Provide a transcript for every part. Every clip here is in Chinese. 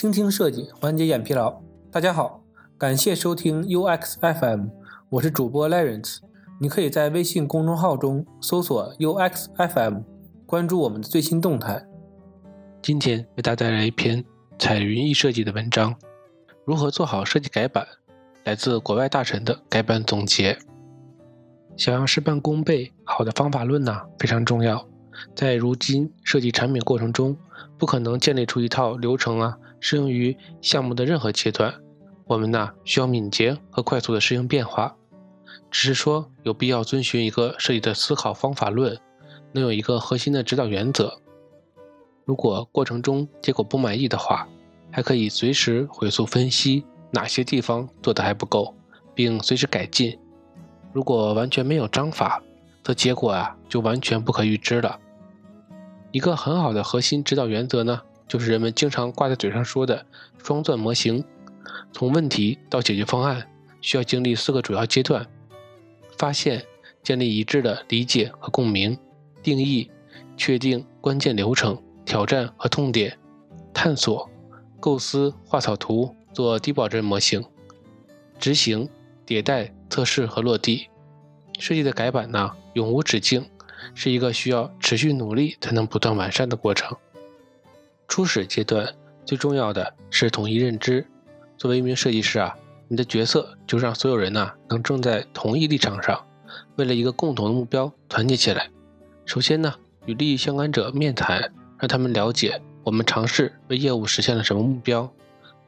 倾听设计，缓解眼疲劳。大家好，感谢收听 UX FM，我是主播 Lawrence。你可以在微信公众号中搜索 UX FM，关注我们的最新动态。今天为大家带来一篇彩云易设计的文章：如何做好设计改版？来自国外大神的改版总结。想要事半功倍，好的方法论呢非常重要。在如今设计产品过程中，不可能建立出一套流程啊，适用于项目的任何阶段。我们呢需要敏捷和快速的适应变化，只是说有必要遵循一个设计的思考方法论，能有一个核心的指导原则。如果过程中结果不满意的话，还可以随时回溯分析哪些地方做得还不够，并随时改进。如果完全没有章法，则结果啊就完全不可预知了。一个很好的核心指导原则呢，就是人们经常挂在嘴上说的双钻模型。从问题到解决方案，需要经历四个主要阶段：发现、建立一致的理解和共鸣、定义、确定关键流程、挑战和痛点、探索、构思、画草图、做低保真模型、执行、迭代、测试和落地。设计的改版呢，永无止境。是一个需要持续努力才能不断完善的过程。初始阶段最重要的是统一认知。作为一名设计师啊，你的角色就是让所有人呢能站在同一立场上，为了一个共同的目标团结起来。首先呢，与利益相关者面谈，让他们了解我们尝试为业务实现了什么目标，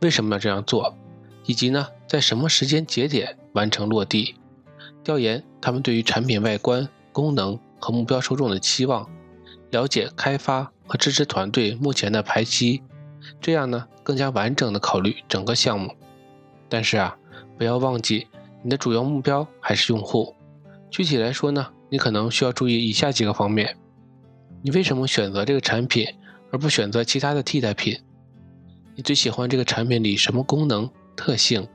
为什么要这样做，以及呢在什么时间节点完成落地。调研他们对于产品外观、功能。和目标受众的期望，了解开发和支持团队目前的排期，这样呢更加完整的考虑整个项目。但是啊，不要忘记你的主要目标还是用户。具体来说呢，你可能需要注意以下几个方面：你为什么选择这个产品而不选择其他的替代品？你最喜欢这个产品里什么功能特性？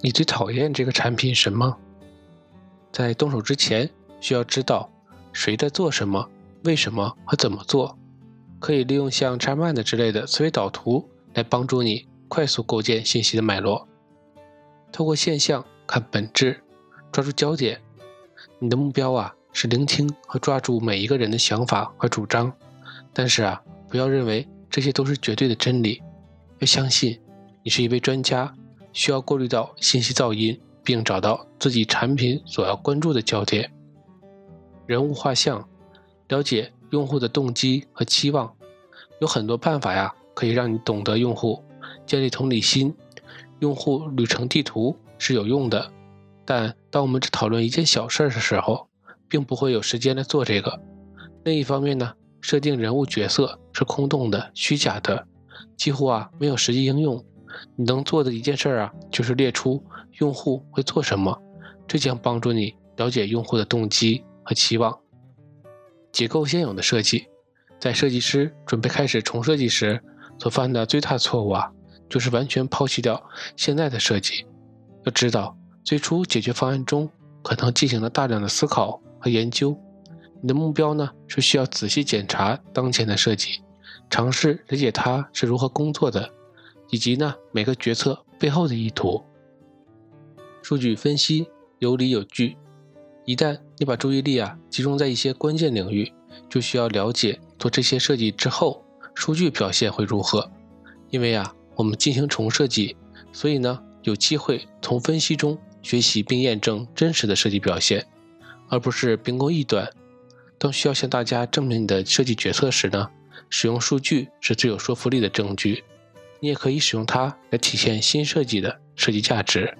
你最讨厌这个产品什么？在动手之前，需要知道。谁在做什么？为什么和怎么做？可以利用像 c h a r m a n 之类的思维导图来帮助你快速构建信息的脉络。透过现象看本质，抓住焦点。你的目标啊是聆听和抓住每一个人的想法和主张，但是啊不要认为这些都是绝对的真理。要相信你是一位专家，需要过滤到信息噪音，并找到自己产品所要关注的焦点。人物画像，了解用户的动机和期望，有很多办法呀，可以让你懂得用户，建立同理心。用户旅程地图是有用的，但当我们只讨论一件小事的时候，并不会有时间来做这个。另一方面呢，设定人物角色是空洞的、虚假的，几乎啊没有实际应用。你能做的一件事啊，就是列出用户会做什么，这将帮助你了解用户的动机。和期望，解构现有的设计，在设计师准备开始重设计时所犯的最大错误啊，就是完全抛弃掉现在的设计。要知道，最初解决方案中可能进行了大量的思考和研究。你的目标呢，是需要仔细检查当前的设计，尝试理解它是如何工作的，以及呢每个决策背后的意图。数据分析有理有据。一旦你把注意力啊集中在一些关键领域，就需要了解做这些设计之后数据表现会如何。因为啊我们进行重设计，所以呢有机会从分析中学习并验证真实的设计表现，而不是凭空臆断。当需要向大家证明你的设计决策时呢，使用数据是最有说服力的证据。你也可以使用它来体现新设计的设计价值。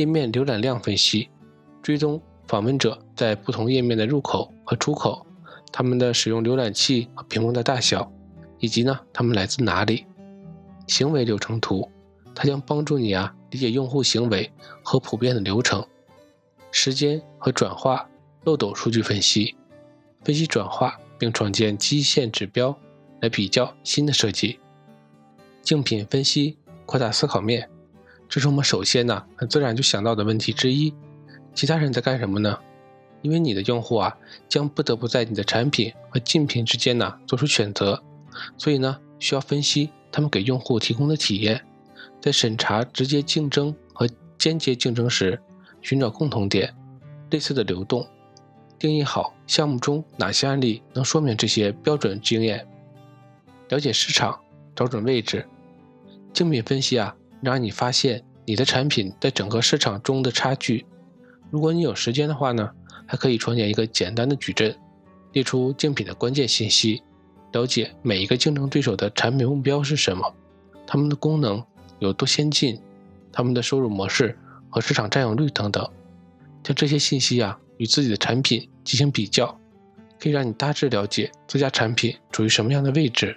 页面浏览量分析。追踪访问者在不同页面的入口和出口，他们的使用浏览器和屏幕的大小，以及呢他们来自哪里。行为流程图，它将帮助你啊理解用户行为和普遍的流程。时间和转化漏斗数据分析，分析转化并创建基线指标来比较新的设计。竞品分析扩大思考面，这是我们首先呢很自然就想到的问题之一。其他人在干什么呢？因为你的用户啊，将不得不在你的产品和竞品之间呢做出选择，所以呢需要分析他们给用户提供的体验，在审查直接竞争和间接竞争时，寻找共同点，类似的流动，定义好项目中哪些案例能说明这些标准经验，了解市场，找准位置，竞品分析啊，让你发现你的产品在整个市场中的差距。如果你有时间的话呢，还可以创建一个简单的矩阵，列出竞品的关键信息。了解每一个竞争对手的产品目标是什么，他们的功能有多先进，他们的收入模式和市场占有率等等，将这些信息啊与自己的产品进行比较，可以让你大致了解自家产品处于什么样的位置，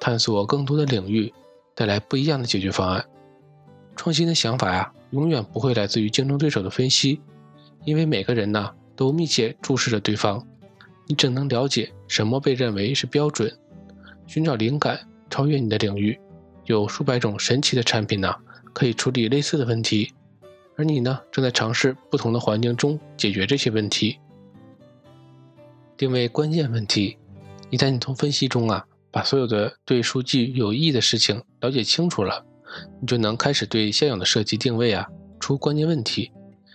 探索更多的领域，带来不一样的解决方案。创新的想法呀，永远不会来自于竞争对手的分析，因为每个人呢都密切注视着对方。你只能了解什么被认为是标准，寻找灵感，超越你的领域。有数百种神奇的产品呢，可以处理类似的问题，而你呢，正在尝试不同的环境中解决这些问题。定位关键问题，一旦你从分析中啊，把所有的对数据有益的事情了解清楚了，你就能开始对现有的设计定位啊出关键问题。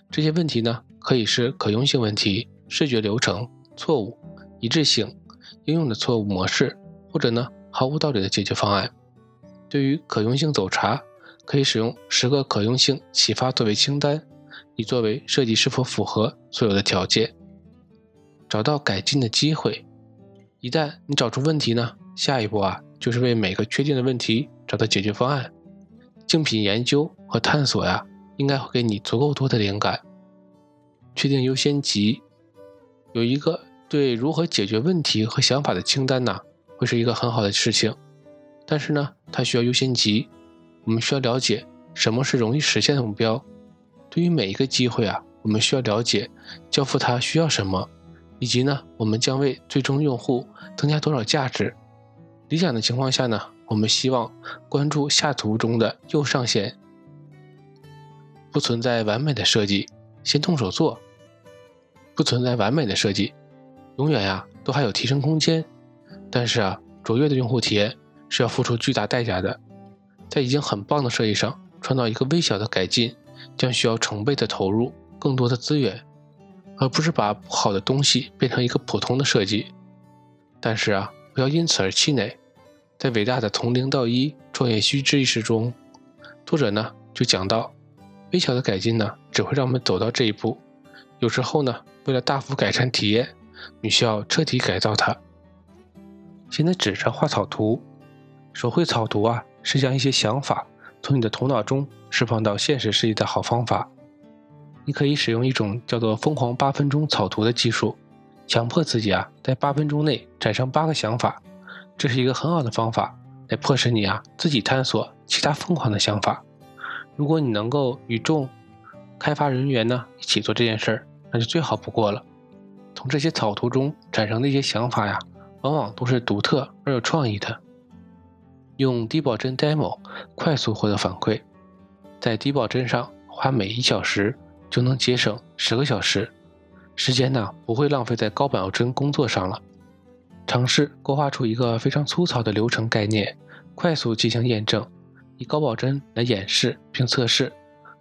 这些问题呢，可以是可用性问题、视觉流程。错误、一致性、应用的错误模式，或者呢毫无道理的解决方案。对于可用性走查，可以使用十个可用性启发作为清单，以作为设计是否符合所有的条件。找到改进的机会，一旦你找出问题呢，下一步啊就是为每个确定的问题找到解决方案。竞品研究和探索呀，应该会给你足够多的灵感。确定优先级，有一个。对如何解决问题和想法的清单呢，会是一个很好的事情。但是呢，它需要优先级。我们需要了解什么是容易实现的目标。对于每一个机会啊，我们需要了解交付它需要什么，以及呢，我们将为最终用户增加多少价值。理想的情况下呢，我们希望关注下图中的右上线。不存在完美的设计，先动手做。不存在完美的设计。永远呀，都还有提升空间，但是啊，卓越的用户体验是要付出巨大代价的。在已经很棒的设计上创造一个微小的改进，将需要成倍的投入更多的资源，而不是把不好的东西变成一个普通的设计。但是啊，不要因此而气馁。在伟大的从零到一创业须知一书中，作者呢就讲到，微小的改进呢只会让我们走到这一步。有时候呢，为了大幅改善体验。你需要彻底改造它。现在纸上画草图，手绘草图啊，是将一些想法从你的头脑中释放到现实世界的好方法。你可以使用一种叫做“疯狂八分钟草图”的技术，强迫自己啊，在八分钟内产生八个想法。这是一个很好的方法，来迫使你啊自己探索其他疯狂的想法。如果你能够与众开发人员呢一起做这件事儿，那就最好不过了。从这些草图中产生的一些想法呀，往往都是独特而有创意的。用低保真 demo 快速获得反馈，在低保真上花每一小时就能节省十个小时，时间呢不会浪费在高保真工作上了。尝试勾画出一个非常粗糙的流程概念，快速进行验证，以高保真来演示并测试，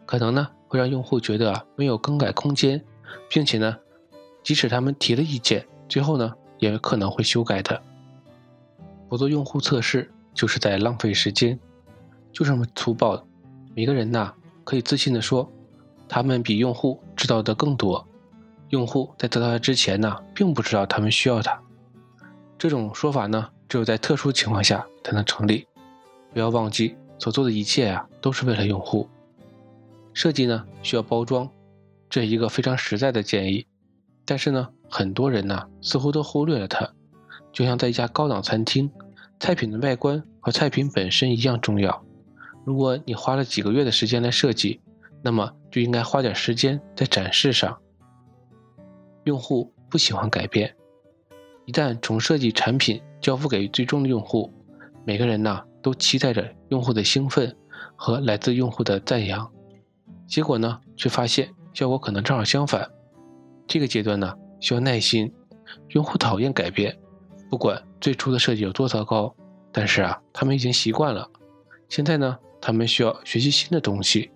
可能呢会让用户觉得没有更改空间，并且呢。即使他们提了意见，最后呢也可能会修改的。不做用户测试就是在浪费时间，就这么粗暴。每个人呐可以自信地说，他们比用户知道的更多。用户在得到它之前呢，并不知道他们需要它。这种说法呢，只有在特殊情况下才能成立。不要忘记，所做的一切呀，都是为了用户。设计呢需要包装，这是一个非常实在的建议。但是呢，很多人呢似乎都忽略了它，就像在一家高档餐厅，菜品的外观和菜品本身一样重要。如果你花了几个月的时间来设计，那么就应该花点时间在展示上。用户不喜欢改变，一旦从设计产品交付给最终的用户，每个人呢都期待着用户的兴奋和来自用户的赞扬，结果呢却发现效果可能正好相反。这个阶段呢，需要耐心。用户讨厌改变，不管最初的设计有多糟糕，但是啊，他们已经习惯了。现在呢，他们需要学习新的东西，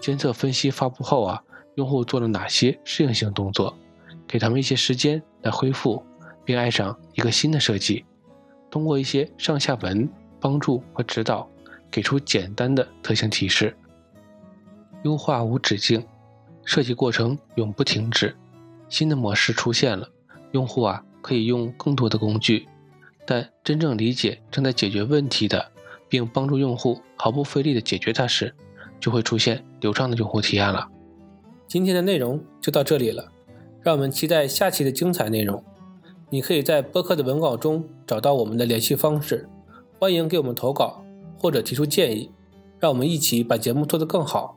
监测分析发布后啊，用户做了哪些适应性动作，给他们一些时间来恢复，并爱上一个新的设计。通过一些上下文帮助和指导，给出简单的特性提示。优化无止境，设计过程永不停止。新的模式出现了，用户啊可以用更多的工具，但真正理解正在解决问题的，并帮助用户毫不费力的解决它时，就会出现流畅的用户体验了。今天的内容就到这里了，让我们期待下期的精彩内容。你可以在播客的文稿中找到我们的联系方式，欢迎给我们投稿或者提出建议，让我们一起把节目做得更好。